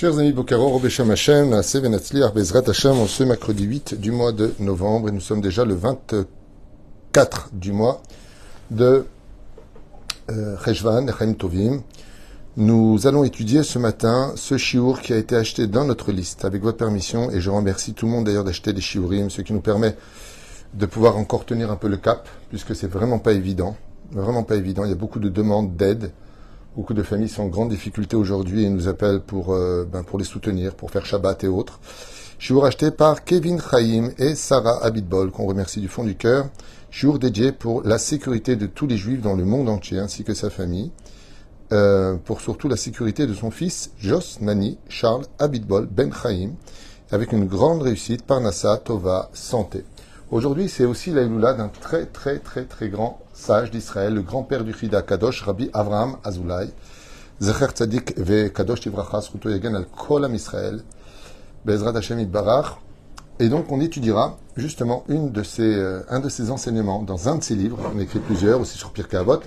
Chers amis Bokaro, Robesham Hashem, Naaseh Venatzliar, Bezrat Hashem, en ce mercredi 8 du mois de novembre, et nous sommes déjà le 24 du mois de euh, Cheshvan, Chaim Tovim. Nous allons étudier ce matin ce chiour qui a été acheté dans notre liste, avec votre permission, et je remercie tout le monde d'ailleurs d'acheter des shiurim, ce qui nous permet de pouvoir encore tenir un peu le cap, puisque c'est vraiment pas évident, vraiment pas évident, il y a beaucoup de demandes d'aide, Beaucoup de familles sont en grande difficulté aujourd'hui et nous appellent pour, euh, ben, pour les soutenir, pour faire Shabbat et autres. Shiur acheté par Kevin Chaim et Sarah Abitbol, qu'on remercie du fond du cœur. Shiur dédié pour la sécurité de tous les juifs dans le monde entier, ainsi que sa famille. Euh, pour surtout la sécurité de son fils, Jos Nani Charles Abitbol Ben Chaim, avec une grande réussite par Nassa Tova Santé. Aujourd'hui, c'est aussi la d'un très très très très grand sage d'Israël, le grand-père du Chida Kadosh, Rabbi Avraham Azoulay. Zecher Tzadik ve Kadosh Tivracha, Sruto al Kolam Israël, Bezrat Hashem Barach. Et donc, on étudiera justement une de ces, euh, un de ses enseignements dans un de ses livres. On écrit plusieurs aussi sur Pirkei Avot.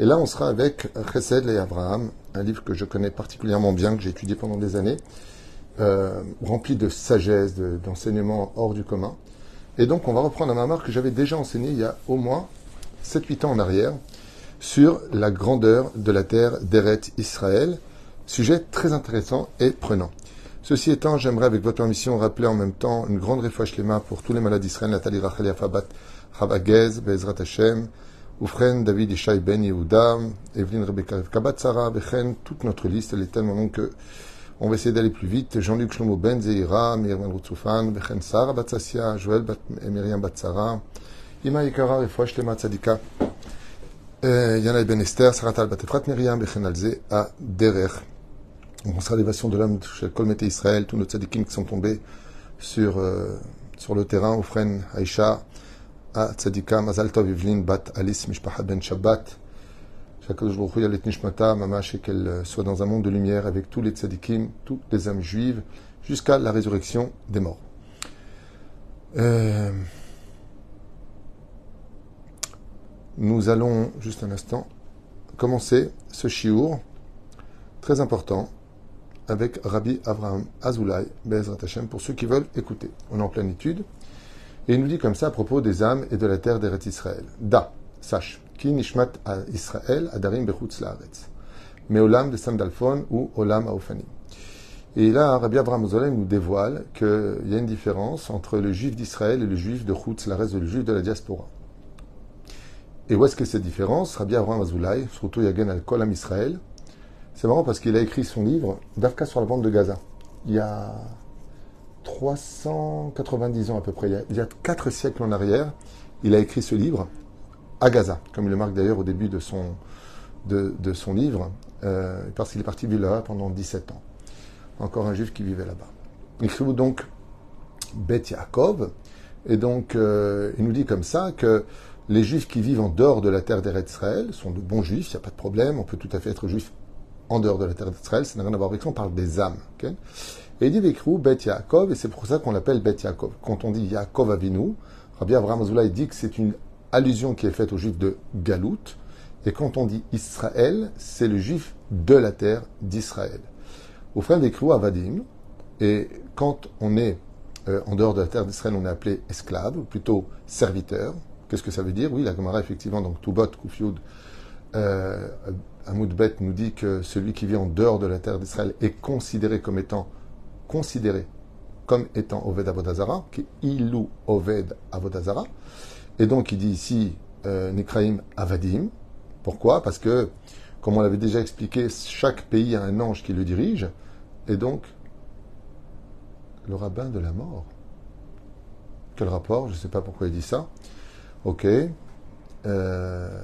Et là, on sera avec Chesed et Avraham, un livre que je connais particulièrement bien, que j'ai étudié pendant des années, euh, rempli de sagesse, d'enseignements hors du commun. Et donc, on va reprendre un mamar que j'avais déjà enseigné il y a au moins 7-8 ans en arrière sur la grandeur de la terre d'Eret Israël. Sujet très intéressant et prenant. Ceci étant, j'aimerais avec votre permission rappeler en même temps une grande réfouche les pour tous les malades d'Israël, Nathalie Rachel Yafabat, Chavagez, Bezrat Hashem, Oufren, David Ishaï Ben Yehuda, Evelyne Rebecca Kabat Sarah, Bechen, toute notre liste, elle est tellement longue que on va essayer d'aller plus vite. Jean-Luc Shlomo Ben Zeira, Myriam Routsoufan, Bechen Sarah Batsassia, Joël Bat, Myriam Batsara, Ima Yikara, Refouach Lema Tzadika, Yana Ben Esther, Saratal Batefrat Myriam, Bechen Alze, à Derer. On sera l'évasion de l'homme chez Kolmete Israël, tous nos tzadikim sont tombés sur, euh, le terrain, Oufren, Aïcha, à Tzadika, Mazal Tov, Evelyn, Bat, Alice, Mishpahat Ben Shabbat, qu'elle euh, soit dans un monde de lumière avec tous les tzadikim, toutes les âmes juives, jusqu'à la résurrection des morts. Euh, nous allons, juste un instant, commencer ce shiur très important avec Rabbi Avraham Azoulay, Bezrat Hashem, pour ceux qui veulent écouter. On est en pleine étude. Et il nous dit comme ça à propos des âmes et de la terre d'Eret Israël. Da, sache qui nishmat Israël, adarim bechutz laaretz. Mais olam de Sandalphon ou olam aofanim. Et là, Rabbi Abraham Zolem nous dévoile qu'il y a une différence entre le juif d'Israël et le juif de Chutz, la reste le juif de la diaspora. Et où est-ce que cette différence? Rabbi Abraham Azoulay, surtout Yagen al Kolam Israël, c'est marrant parce qu'il a écrit son livre d'Afka sur la bande de Gaza. Il y a 390 ans à peu près, il y a 4 siècles en arrière, il a écrit ce livre à Gaza, comme il le marque d'ailleurs au début de son, de, son livre, euh, parce qu'il est parti vivre là pendant 17 ans. Encore un juif qui vivait là-bas. Il écrit donc Beth Yaakov, et donc euh, il nous dit comme ça que les juifs qui vivent en dehors de la terre d'Israël sont de bons juifs, il n'y a pas de problème, on peut tout à fait être juif en dehors de la terre d'Israël, ça n'a rien à voir avec ça, on parle des âmes. et il dit Vekru Beth Yaakov, et c'est pour ça qu'on l'appelle Beth Yaakov. Quand on dit Yaakov Avinu, Rabbi Abraham Azoulay dit que c'est une allusion qui est faite aux juifs de Galout. Et quand on dit Israël, c'est le juif de la terre d'Israël. Au frère des à Avadim, et quand on est euh, en dehors de la terre d'Israël, on est appelé esclave, ou plutôt serviteur. Qu'est-ce que ça veut dire? Oui, la Gemara, effectivement, donc Toubot, Koufioud, euh, Amoudbet nous dit que celui qui vit en dehors de la terre d'Israël est considéré comme étant considéré comme étant Oved Avodazara, qui est Ilou Oved Avodazara. Et donc, il dit ici euh, Nikraim Avadim. Pourquoi? Parce que, comme on l'avait déjà expliqué, chaque pays a un ange qui le dirige. Et donc, le rabbin de la mort. Quel rapport? Je ne sais pas pourquoi il dit ça. Ok. Euh,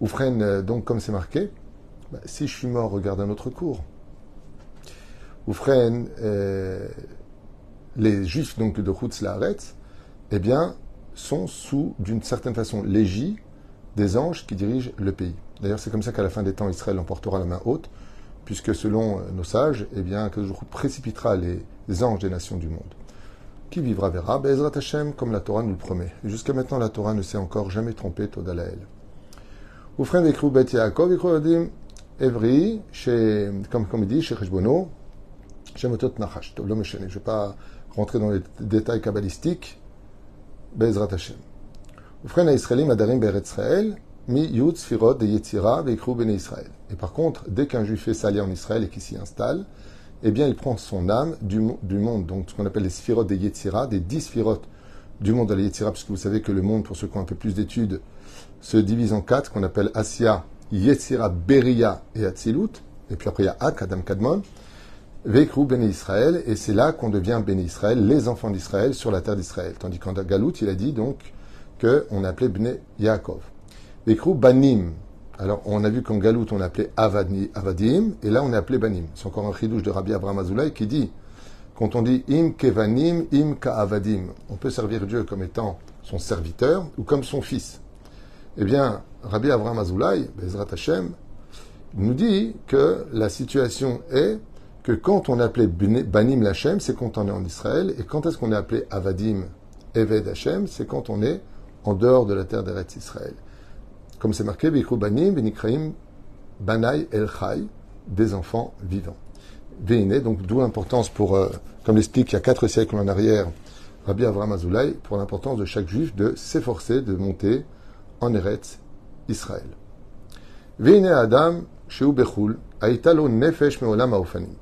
Oufren, euh, donc, comme c'est marqué, bah, si je suis mort, regarde un autre cours. Oufren, euh, les juifs donc de Chutz eh bien, sont sous, d'une certaine façon, l'égide des anges qui dirigent le pays. D'ailleurs, c'est comme ça qu'à la fin des temps, Israël emportera la main haute, puisque selon euh, nos sages, eh bien, que précipitera les, anges des nations du monde. Qui vivra verra, Bezrat Hashem, comme la Torah nous le promet. Jusqu'à maintenant, la Torah ne s'est encore jamais trompée, Todalael. Oufren vekru bet Yaakov, vekru Evri, comme, comme il dit, chez Cheshbono, Shemotot Nachash. Je ne vais pas rentrer dans les détails kabbalistiques. Bezrat Hashem. Et par contre, dès qu'un juif fait salir en Israël et qu'il s'y installe, eh bien, il prend son âme du, monde, donc ce qu'on appelle les Sfirot de Yetzira, des dix Sfirot du monde de la Yetzira, puisque vous savez que le monde, pour ceux qui ont un peu plus d'études, se divise en quatre, qu'on appelle Asya, Yetzira, Beria et Atzilut. Et puis après, il y a Ak, Adam Kadmon. Vekru Béné Israël, et c'est là qu'on devient Béné Israël, les enfants d'Israël sur la terre d'Israël. Tandis qu'en Galout, il a dit donc qu'on appelait Bné Yaakov. Vekru Banim. Alors, on a vu qu'en Galout, on appelait Avadim, et là, on est appelé Banim. C'est encore un chidouche de Rabbi Abraham Azoulay qui dit, quand on dit Im Kevanim, Im Ka'avadim, on peut servir Dieu comme étant son serviteur ou comme son fils. Eh bien, Rabbi Abraham Azoulay, Bezrat Hashem, nous dit que la situation est que quand on appelait Banim Lachem, c'est quand on est en Israël, et quand est-ce qu'on est appelé Avadim Eved Hashem, c'est quand on est en dehors de la terre d'Eretz Israël. Comme c'est marqué, Bikru Banim, Benikraim, Banai El Chai, des enfants vivants. Véiné, donc d'où l'importance pour, euh, comme l'explique il y a quatre siècles en arrière, Rabbi Avraham Azoulay, pour l'importance de chaque juif de s'efforcer de monter en Eretz Israël. Véiné Adam, Sheu Bechul, Aitalo Nefesh Meolam Aofanim.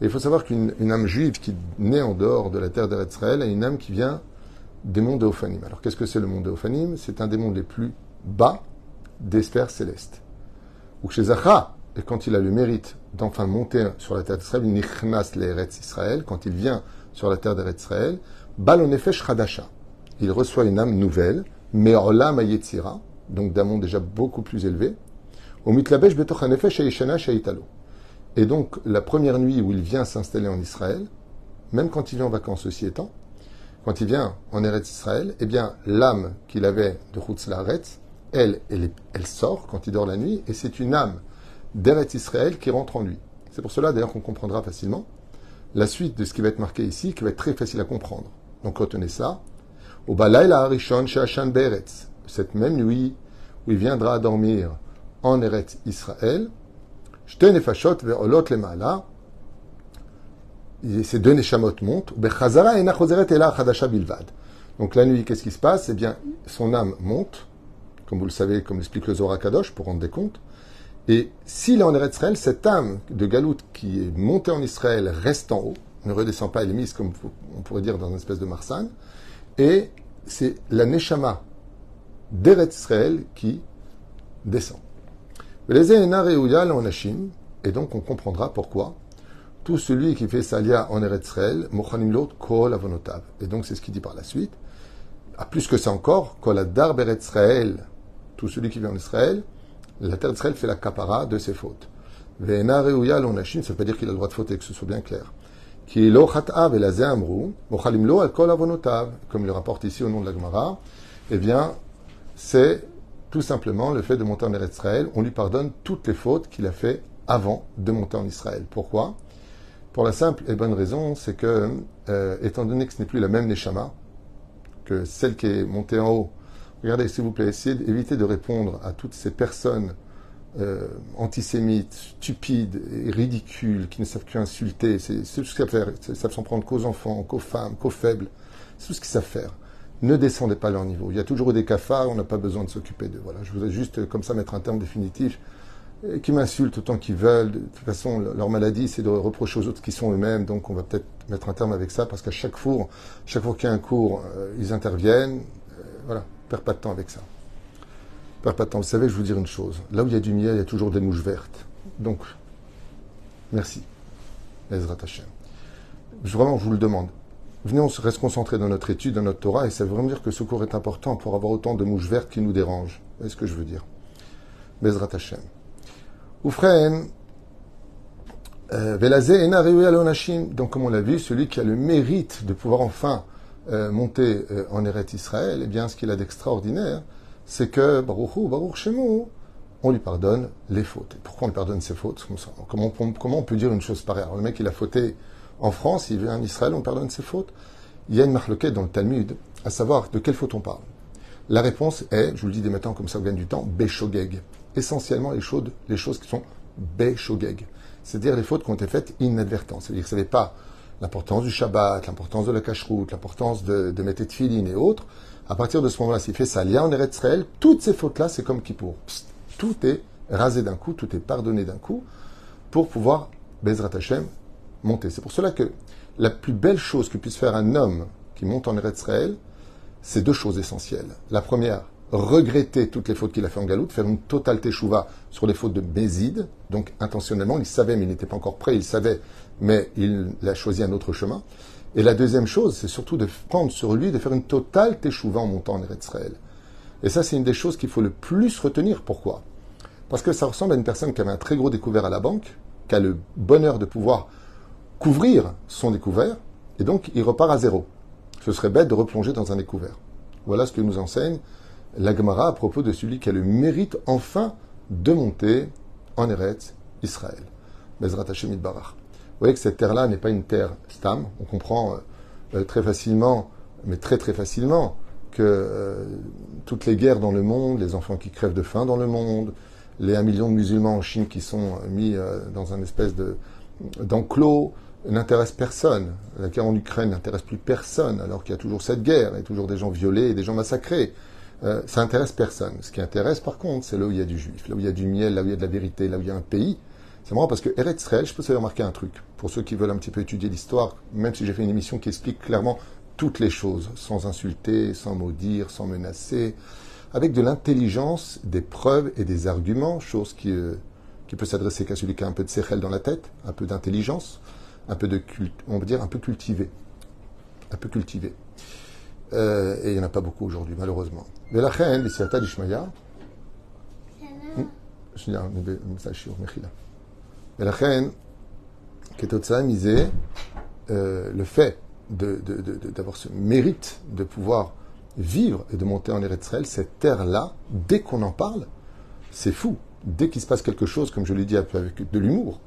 Et il faut savoir qu'une âme juive qui naît en dehors de la terre d'Eretzraël a une âme qui vient des mondes de. Alors qu'est-ce que c'est le monde de C'est un des mondes les plus bas des sphères célestes. Ou chez Zacha, et quand il a le mérite d'enfin monter sur la terre d'Israël, Nichnas l'Eretz Israël, quand il vient sur la terre d'Eretz Israël, Balonefesh Radasha. Il reçoit une âme nouvelle, Me'olam Ayetzira, donc d'un monde déjà beaucoup plus élevé. Au Mitlabesh Betochanefesh Aishana Shaitalo. Et donc, la première nuit où il vient s'installer en Israël, même quand il vient en vacances, ceci étant, quand il vient en Eretz Israël, eh bien, l'âme qu'il avait de Chutz elle, elle, elle, sort quand il dort la nuit, et c'est une âme d'Eretz Israël qui rentre en lui. C'est pour cela, d'ailleurs, qu'on comprendra facilement la suite de ce qui va être marqué ici, qui va être très facile à comprendre. Donc, retenez ça. Au Balayla Harishon Shashan Beretz, cette même nuit où il viendra dormir en Eretz Israël, ces deux neshamot montent. Donc la nuit, qu'est-ce qui se passe? Eh bien, son âme monte, comme vous le savez, comme l'explique le Zohar Kadosh, pour rendre des comptes. Et s'il est en Israël, cette âme de Galout qui est montée en Israël reste en haut, ne redescend pas, elle est mise, comme on pourrait dire, dans une espèce de marsane. Et c'est la Neshama d'Eretz qui descend. Et donc on comprendra pourquoi tout celui qui fait salia en Eretzrel, mochanim lot kol avonotav. Et donc c'est ce qu'il dit par la suite. À plus que ça encore, kol adar beretzrel, tout celui qui vient en Israël, la terre d'Israël fait la capara de ses fautes. Ve'ena reuyal onashim, ça veut pas dire qu'il a le droit de fauter, que ce soit bien clair. Qui lo chat'av et amru, mochalim lo al kol avonotav, comme il le rapporte ici au nom de la Gemara, eh bien, c'est tout simplement le fait de monter en Israël, on lui pardonne toutes les fautes qu'il a fait avant de monter en Israël. Pourquoi? Pour la simple et bonne raison, c'est que, euh, étant donné que ce n'est plus la même Neshama, que celle qui est montée en haut, regardez s'il vous plaît, essayez d'éviter de répondre à toutes ces personnes euh, antisémites, stupides et ridicules, qui ne savent qu'insulter, c'est tout ce qu'ils savent faire, ils savent s'en prendre qu'aux enfants, qu'aux femmes, qu'aux faibles, c'est tout ce qu'ils savent faire ne descendez pas leur niveau. Il y a toujours des cafards, on n'a pas besoin de s'occuper d'eux. Voilà, je voudrais juste euh, comme ça mettre un terme définitif. Qui m'insultent autant qu'ils veulent. De toute façon, leur maladie, c'est de reprocher aux autres qui sont eux-mêmes. Donc, on va peut-être mettre un terme avec ça, parce qu'à chaque fois, chaque fois qu'il y a un cours, euh, ils interviennent. Euh, voilà, perds pas de temps avec ça. Perds pas de temps. Vous savez, je vais vous dire une chose. Là où il y a du miel, il y a toujours des mouches vertes. Donc, merci. Ezrat Hashem. Vraiment, je vous le demande. Venez, on reste concentré dans notre étude, dans notre Torah, et ça veut vraiment dire que ce cours est important pour avoir autant de mouches vertes qui nous dérangent. Est ce que je veux dire Bezrat Hashem. Oufren, euh, donc comme on l'a vu, celui qui a le mérite de pouvoir enfin euh, monter euh, en Eret Israël, eh bien ce qu'il a d'extraordinaire, c'est que Baruch Baruch on lui pardonne les fautes. pourquoi on lui pardonne ses fautes? Comment, comment, on peut dire une chose pareille? Alors, Le mec, il a fauté en France, il vient en Israël, on pardonne ses fautes. Il y a une marloquette dans le Talmud, à savoir de quelle faute on parle. La réponse est, je vous le dis dès maintenant comme ça vous gagne du temps, Béchogeg. Essentiellement les choses, les choses qui sont Béchogeg. c'est-à-dire les fautes qui ont été faites inadvertantes. C'est-à-dire qu'ils ne savaient pas l'importance du Shabbat, l'importance de la cacheroute, l'importance de, de mettre et autres. À partir de ce moment-là, s'il fait ça, lien en Eretz toutes ces fautes-là, c'est comme Kippour. Psst, tout est rasé d'un coup, tout est pardonné d'un coup, pour pouvoir, Bezrat Hashem, C'est pour cela que la plus belle chose que puisse faire un homme qui monte en Eretz Israël, c'est deux choses essentielles. La première, regretter toutes les fautes qu'il a fait en Galoute, faire une totale teshuva sur les fautes de Bézid, donc intentionnellement, il savait mais il n'était pas encore prêt, il savait, mais il a choisi un autre chemin. Et la deuxième chose, c'est surtout de prendre sur lui, de faire une totale teshuva en montant en Eretz Israël. Et ça, c'est une des choses qu'il faut le plus retenir. Pourquoi? Parce que ça ressemble à une personne qui avait un très gros découvert à la banque, qui a le bonheur de pouvoir couvrir son découvert, et donc il repart à zéro. Ce serait bête de replonger dans un découvert. Voilà ce que nous enseigne la Gemara à propos de celui qui a le mérite enfin de monter en Eretz Israël. Bezrat Hashem. Vous voyez que cette terre-là n'est pas une terre stam. On comprend euh, très facilement, mais très très facilement, que euh, toutes les guerres dans le monde, les enfants qui crèvent de faim dans le monde, les 1 million de musulmans en Chine qui sont mis euh, dans un espèce de, d'enclos, n'intéresse personne. La guerre en Ukraine n'intéresse plus personne, alors qu'il y a toujours cette guerre, et toujours des gens violés et des gens massacrés. Euh, ça intéresse personne. Ce qui intéresse, par contre, c'est là où il y a du juif, là où il y a du miel, là où il y a de la vérité, là où il y a un pays. C'est marrant parce que Eretz je peux vous remarquer un truc. Pour ceux qui veulent un petit peu étudier l'histoire, même si j'ai fait une émission qui explique clairement toutes les choses, sans insulter, sans maudire, sans menacer, avec de l'intelligence, des preuves et des arguments, chose qui, euh, qui peut s'adresser qu'à celui qui a un peu de séchel dans la tête, un peu d'intelligence, un peu de culte, on va dire un peu cultivé. Un peu cultivé. Euh, et il n'y en a pas beaucoup aujourd'hui, malheureusement. Mais la reine, d'Ishmaïa, la reine, Ketotsa misait euh, le fait d'avoir ce mérite de pouvoir vivre et de monter en Eretz cette terre-là, dès qu'on en parle, c'est fou. Dès qu'il se passe quelque chose, comme je l'ai dit avec de l'humour,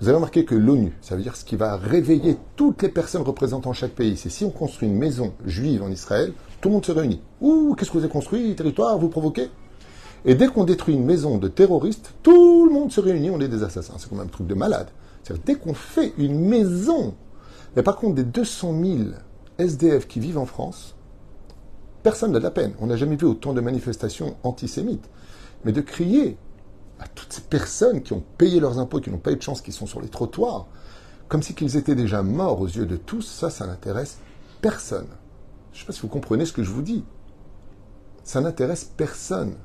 vous avez remarqué que l'ONU, ça veut dire ce qui va réveiller toutes les personnes représentant chaque pays, c'est si on construit une maison juive en Israël, tout le monde se réunit. Ouh, qu'est-ce que vous avez construit, territoire, vous provoquez? Et dès qu'on détruit une maison de terroristes, tout le monde se réunit, on est des assassins. C'est quand même un truc de malade. C'est-à-dire, dès qu'on fait une maison, mais par contre, des 200 000 SDF qui vivent en France, personne n'a de la peine. On n'a jamais vu autant de manifestations antisémites. Mais de crier à toutes ces personnes qui ont payé leurs impôts, qui n'ont pas eu de chance, qui sont sur les trottoirs, comme si qu'ils étaient déjà morts aux yeux de tous, ça, ça n'intéresse personne. Je ne sais pas si vous comprenez ce que je vous dis. Ça n'intéresse personne.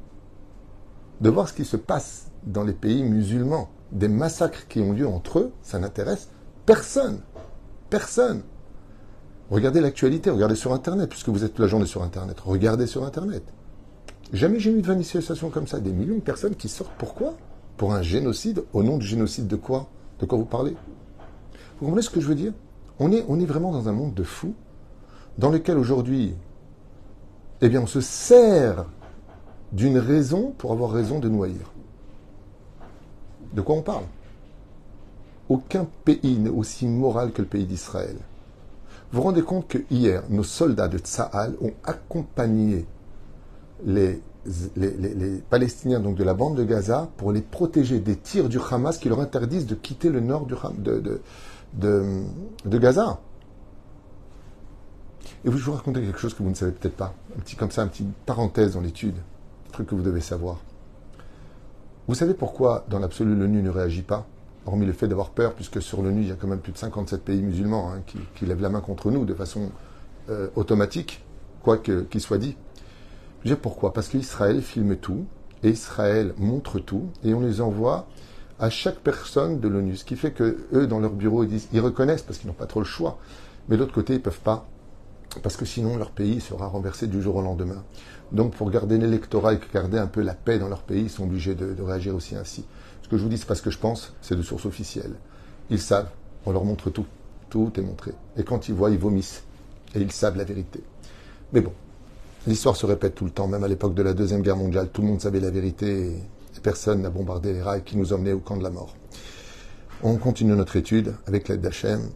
De voir ce qui se passe dans les pays musulmans, des massacres qui ont lieu entre eux, ça n'intéresse personne. Personne. Regardez l'actualité, regardez sur Internet, puisque vous êtes toute la journée sur Internet. Regardez sur Internet. Jamais j'ai eu de manifestation comme ça. Des millions de personnes qui sortent. Pourquoi? Pour un génocide. Au nom du génocide de quoi? De quoi vous parlez? Vous comprenez ce que je veux dire? On est, on est vraiment dans un monde de fous dans lequel aujourd'hui, eh bien, on se sert d'une raison pour avoir raison de noyer. De quoi on parle? Aucun pays n'est aussi moral que le pays d'Israël. Vous vous rendez compte que hier, nos soldats de Tsahal ont accompagné les, les, Palestiniens donc de la bande de Gaza pour les protéger des tirs du Hamas qui leur interdisent de quitter le nord de, Gaza. Et vous, je vous raconter quelque chose que vous ne savez peut-être pas. Un petit comme ça, une petite parenthèse dans l'étude, un truc que vous devez savoir. Vous savez pourquoi, dans l'absolu, l'ONU ne réagit pas? Hormis le fait d'avoir peur, puisque sur l'ONU, il y a quand même plus de 57 pays musulmans hein, qui, lèvent la main contre nous de façon euh, automatique, quoi qu'il soit dit. Pourquoi Parce qu'Israël filme tout, et Israël montre tout, et on les envoie à chaque personne de l'ONU. Ce qui fait que eux, dans leur bureau, ils disent, ils reconnaissent parce qu'ils n'ont pas trop le choix. Mais de l'autre côté, ils peuvent pas, parce que sinon leur pays sera renversé du jour au lendemain. Donc, pour garder l'électorat et garder un peu la paix dans leur pays, ils sont obligés de, réagir aussi ainsi. Ce que je vous dis, c'est pas ce que je pense, c'est de source officielle. Ils savent, on leur montre tout. Tout est montré. Et quand ils voient, ils vomissent. Et ils savent la vérité. Mais bon, L'histoire se répète tout le temps, même à l'époque de la Deuxième Guerre mondiale, tout le monde savait la vérité et personne n'a bombardé les rails qui nous emmenaient au camp de la mort. On continue notre étude avec l'aide d'Hachem.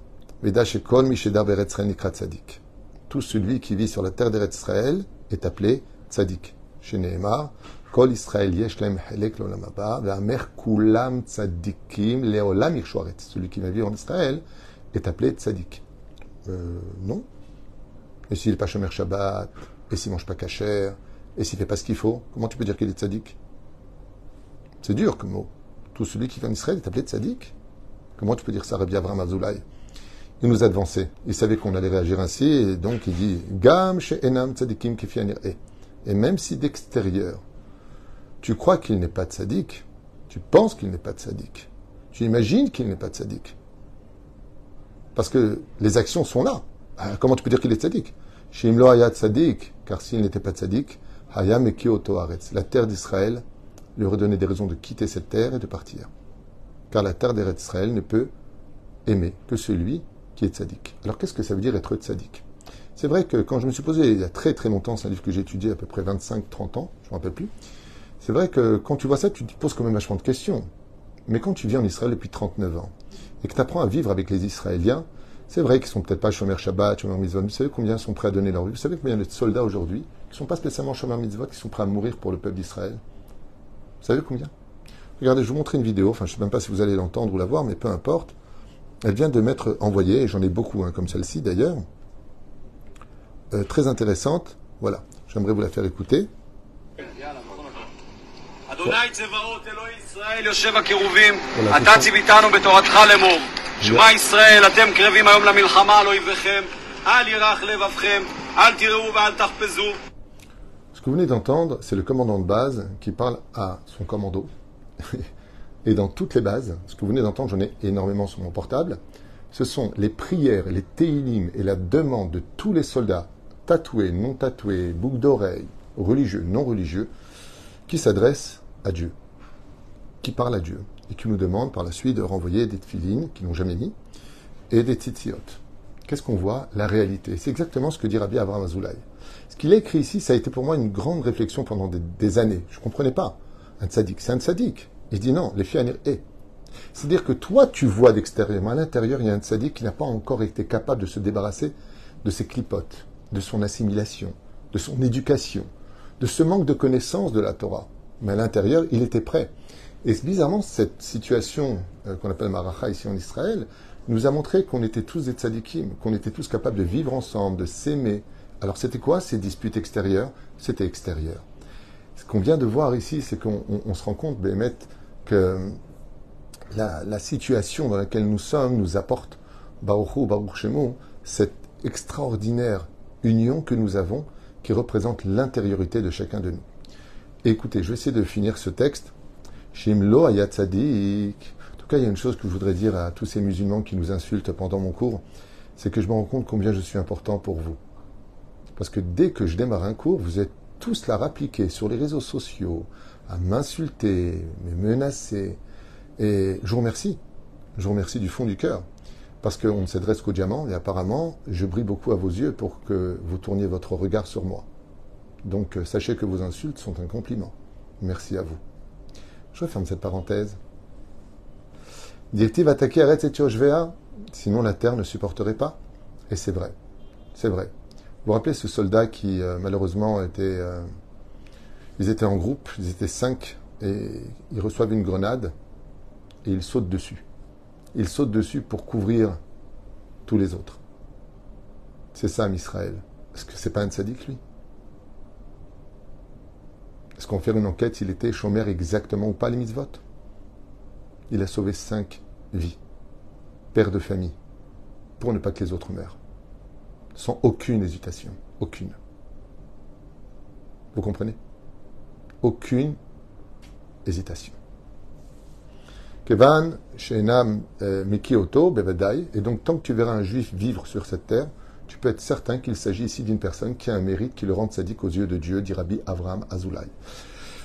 Tout celui qui vit sur la terre d'Eretz Israël est appelé tzadik. Chez Nehemar, Kol Israël yesh helek kulam tzadikim leolam. Celui qui va vivre en Israël est appelé tzadik. Euh, non. Et s'il n'est pas shomer Shabbat, et s'il mange pas kasher, et s'il fait pas ce qu'il faut, comment tu peux dire qu'il est tzadik C'est dur comme mot. Tout celui qui vient en Israël est appelé tzadik. Comment tu peux dire ça, Rabbi Avram Azoulay? Il nous a devancé. Il savait qu'on allait réagir ainsi, et donc il dit Gam enam tzadikim Et même si d'extérieur, tu crois qu'il n'est pas tzadik, tu penses qu'il n'est pas tzadik, tu imagines qu'il n'est pas tzadik. Parce que les actions sont là. Ah, comment tu peux dire qu'il est tzadik Shimlo tzadik, car s'il n'était pas tzadik, hayam La terre d'Israël lui aurait donné des raisons de quitter cette terre et de partir. Car la terre d'Israël ne peut aimer que celui qui est tzaddik. Alors qu'est-ce que ça veut dire être tzaddik? C'est vrai que quand je me suis posé il y a très très longtemps, c'est un livre que j'ai étudié à peu près 25-30 ans, je ne me rappelle plus, c'est vrai que quand tu vois ça, tu te poses quand même vachement de questions. Mais quand tu viens en Israël depuis 39 ans et que tu apprends à vivre avec les Israéliens, c'est vrai qu'ils sont peut-être pas Shomer Shabbat, Shomer Mitzvot. Vous savez combien sont prêts à donner leur vie? Vous savez combien de soldats aujourd'hui qui sont pas spécialement Shomer Mitzvot, qui sont prêts à mourir pour le peuple d'Israël? Vous savez combien? Regardez, je vous montrer une vidéo. Enfin, je sais même pas si vous allez l'entendre ou la voir, mais peu importe. Elle vient de m'être envoyée, et j'en ai beaucoup, hein, comme celle-ci d'ailleurs. Euh, très intéressante. Voilà. J'aimerais vous la faire écouter. Ce que vous venez d'entendre, c'est le commandant de base qui parle à son commando. Et dans toutes les bases, ce que vous venez d'entendre, j'en ai énormément sur mon portable, ce sont les prières, les téilim et la demande de tous les soldats, tatoués, non tatoués, boucles d'oreilles, religieux, non religieux, qui s'adressent à Dieu, qui parlent à Dieu et qui nous demande par la suite de renvoyer des tfilines qui n'ont jamais mis et des tzitziot. Qu'est-ce qu'on voit? La réalité. C'est exactement ce que dit Rabbi Abraham Azoulay. Ce qu'il a écrit ici, ça a été pour moi une grande réflexion pendant des, années. Je ne comprenais pas. Un tzaddik, c'est un tzaddik. Il dit non, les filles est. C'est-à-dire que toi, tu vois d'extérieur, mais à l'intérieur, il y a un tzaddik qui n'a pas encore été capable de se débarrasser de ses clipotes, de son assimilation, de son éducation, de ce manque de connaissance de la Torah. Mais à l'intérieur, il était prêt. Et bizarrement, cette situation euh, qu'on appelle Maracha ici en Israël nous a montré qu'on était tous des tzadikim, qu'on était tous capables de vivre ensemble, de s'aimer. Alors c'était quoi ces disputes extérieures? C'était extérieur. Ce qu'on vient de voir ici, c'est qu'on se rend compte, Bémet, que la, situation dans laquelle nous sommes nous apporte, Baruch Baruch cette extraordinaire union que nous avons qui représente l'intériorité de chacun de nous. écoutez, je vais essayer de finir ce texte Shimlo ayatzadik. En tout cas, il y a une chose que je voudrais dire à tous ces musulmans qui nous insultent pendant mon cours, c'est que je me rends compte combien je suis important pour vous. Parce que dès que je démarre un cours, vous êtes tous là rappliqués sur les réseaux sociaux, à m'insulter, me menacer. Et je vous remercie. Je vous remercie du fond du cœur. Parce qu'on ne s'adresse qu'au diamant, et apparemment, je brille beaucoup à vos yeux pour que vous tourniez votre regard sur moi. Donc, sachez que vos insultes sont un compliment. Merci à vous. Je referme cette parenthèse. Dit-il attaquer arrête et sinon la terre ne supporterait pas. Et c'est vrai. C'est vrai. Vous vous rappelez ce soldat qui, euh, malheureusement, était. Euh, ils étaient en groupe, ils étaient cinq, et ils reçoivent une grenade, et ils sautent dessus. Ils sautent dessus pour couvrir tous les autres. C'est ça, Israël. Est-ce que c'est pas un sadique, lui? Est-ce qu'on fait une enquête s'il était chômeur exactement ou pas les mitzvot Il a sauvé cinq vies, père de famille, pour ne pas que les autres meurent. Sans aucune hésitation. Aucune. Vous comprenez? Aucune hésitation. Kevan, Shenam, euh, Mikioto, Bevadai, et donc tant que tu verras un juif vivre sur cette terre, tu peux être certain qu'il s'agit ici d'une personne qui a un mérite qui le rend sadique aux yeux de Dieu, dit Rabbi Avraham Azoulay.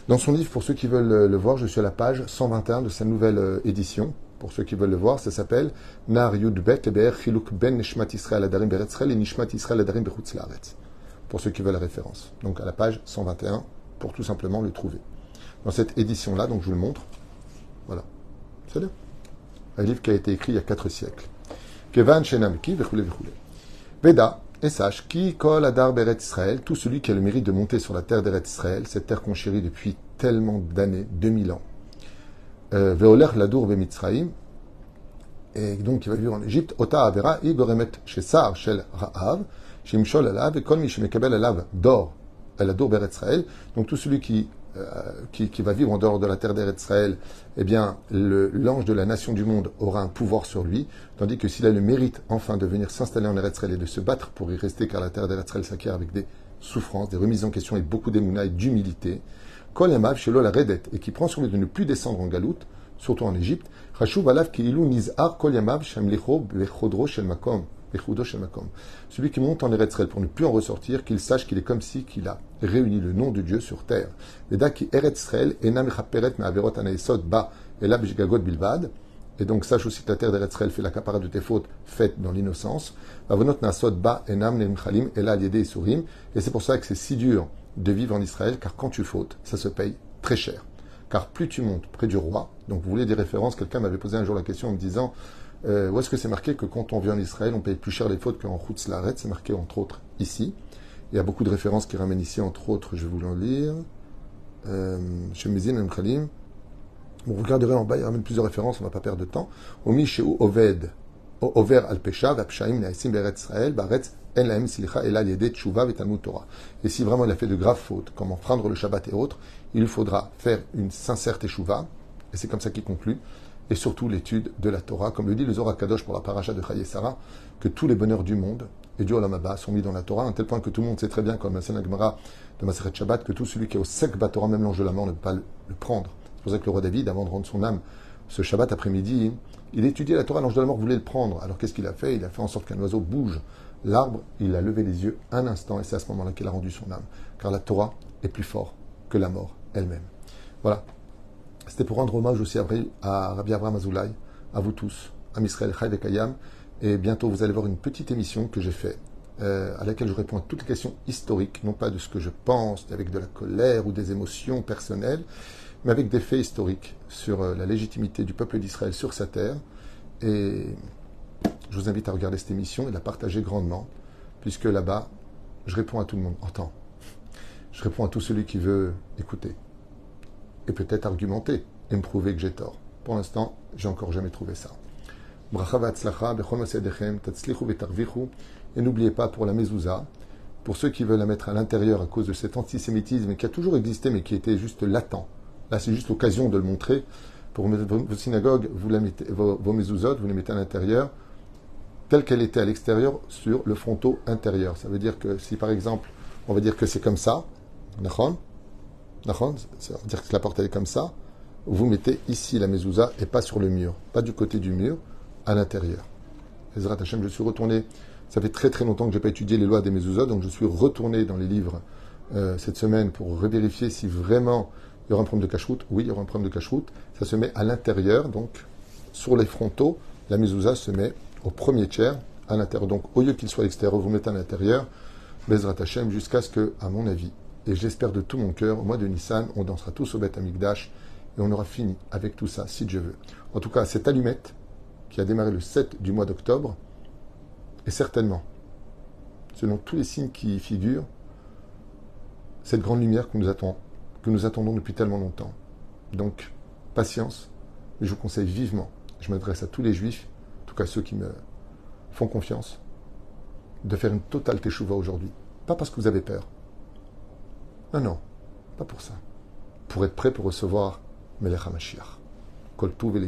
Dans son livre, pour ceux qui veulent le voir, je suis à la page 121 de sa nouvelle euh, édition. Pour ceux qui veulent le voir, ça s'appelle Nar Yudbet Chiluk Ben Nishmat Israël Adarim Beretzrel et Nishmat Israël Adarim Pour ceux qui veulent la référence. Donc à la page 121, pour tout simplement le trouver. Dans cette édition-là, donc je vous le montre. Voilà. C'est là. Un livre qui a été écrit il y a quatre siècles. Kevan Shenamki, Vechule Vechule. Veda, et sache, qui kol adar beret Israël, tout celui qui a le mérite de monter sur la terre d'Eret Israël, cette terre qu'on chérit depuis tellement d'années, 2000 ans. Euh, Veoler Ladour Bemitzraim, et donc il va vivre en Égypte. Ota Avera, Igoremet Shesar Shel Ra'av, Shimshol Alav, et Kol Mishmekabel Alav Dor, Eladour Beretzrael. Donc tout celui qui, qui, qui, va vivre en dehors de la terre d'Eretzraël, eh bien, l'ange de la nation du monde aura un pouvoir sur lui, tandis que s'il a le mérite enfin de venir s'installer en Eretzraël et de se battre pour y rester, car la terre d'Eretzraël s'acquiert avec des souffrances, des remises en question et beaucoup d'émouna et d'humilité, Kol Yamav Shelo la Redet, et qui prend sur lui de ne plus descendre en galoute, surtout en Égypte, celui qui monte en Eretzrel pour ne plus en ressortir, qu'il sache qu'il est comme si qu'il a réuni le nom de Dieu sur terre. Et donc sache aussi que la terre d'Eretzrel fait la capara de tes fautes faites dans l'innocence. Et c'est pour ça que c'est si dur de vivre en Israël, car quand tu fautes, ça se paye très cher. Car plus tu montes près du roi, donc vous voulez des références, quelqu'un m'avait posé un jour la question en me disant euh, où est-ce que c'est marqué que quand on vit en Israël, on paye plus cher les fautes qu'en Laret C'est marqué entre autres ici. Il y a beaucoup de références qui ramènent ici, entre autres, je vais vous en lire. Euh, chez Mezin Khalim. Bon, vous regarderez en bas, il ramène plusieurs références, on ne va pas perdre de temps. Omi Oved, Over al Israël, Baretz. Et si vraiment il a fait de graves fautes, comme prendre le Shabbat et autres, il faudra faire une sincère teshuva, et c'est comme ça qu'il conclut, et surtout l'étude de la Torah, comme le dit le Zohar Kadosh pour la paracha de Chaye Sarah, que tous les bonheurs du monde et du Olam sont mis dans la Torah, à tel point que tout le monde sait très bien, comme la Gemara de Maseret Shabbat, que tout celui qui est au sec Torah, même l'ange de la mort, ne peut pas le, prendre. C'est pour ça que le roi David, avant de rendre son âme ce Shabbat après-midi, il étudiait la Torah, l'ange de la mort voulait le prendre. Alors qu'est-ce qu'il a fait? Il a fait en sorte qu'un oiseau bouge l'arbre, il a levé les yeux un instant, et c'est à ce moment-là qu'il a rendu son âme. Car la Torah est plus fort que la mort elle-même. Voilà. C'était pour rendre hommage aussi à Rabbi Abraham Azoulay, à vous tous, à Misraël Chai Kayam. Et bientôt, vous allez voir une petite émission que j'ai faite, euh, à laquelle je réponds à toutes les questions historiques, non pas de ce que je pense, avec de la colère ou des émotions personnelles, mais avec des faits historiques sur euh, la légitimité du peuple d'Israël sur sa terre. Et je vous invite à regarder cette émission et la partager grandement, puisque là-bas, je réponds à tout le monde. Entends. Je réponds à tout celui qui veut écouter et peut-être argumenter et me prouver que j'ai tort. Pour l'instant, j'ai encore jamais trouvé ça. Et n'oubliez pas pour la mezouza, pour ceux qui veulent la mettre à l'intérieur à cause de cet antisémitisme qui a toujours existé mais qui était juste latent. Là, c'est juste l'occasion de le montrer. Pour vos synagogues, vous la mettez, vos, vos vous les mettez à l'intérieur, telle qu'elle était à l'extérieur, sur le fronteau intérieur. Ça veut dire que si par exemple, on va dire que c'est comme ça, ça veut dire que la porte est comme ça. Vous mettez ici la mezouza et pas sur le mur, pas du côté du mur, à l'intérieur. Ezrat Hashem, je suis retourné. Ça fait très très longtemps que je n'ai pas étudié les lois des mezuzot, donc je suis retourné dans les livres euh, cette semaine pour revérifier si vraiment il y aura un problème de cache-route. Oui, il y aura un problème de cache-route. Ça se met à l'intérieur, donc sur les frontaux, la mezouza se met au premier tiers, à l'intérieur. Donc au lieu qu'il soit à l'extérieur, vous mettez à l'intérieur, Bezrat Hashem, jusqu'à ce que, à mon avis, et j'espère de tout mon cœur, au mois de Nissan, on dansera tous au Beth Amikdash et on aura fini avec tout ça, si Dieu veut. En tout cas, cette allumette qui a démarré le 7 du mois d'octobre est certainement, selon tous les signes qui y figurent, cette grande lumière que nous, attendons, depuis tellement longtemps. Donc, patience, mais je vous conseille vivement, je m'adresse à tous les juifs, en tout cas ceux qui me font confiance, de faire une totale teshuva aujourd'hui. Pas parce que vous avez peur, non, non, pas pour ça. Pour être prêt pour recevoir Melech HaMashiach. Kol Tuv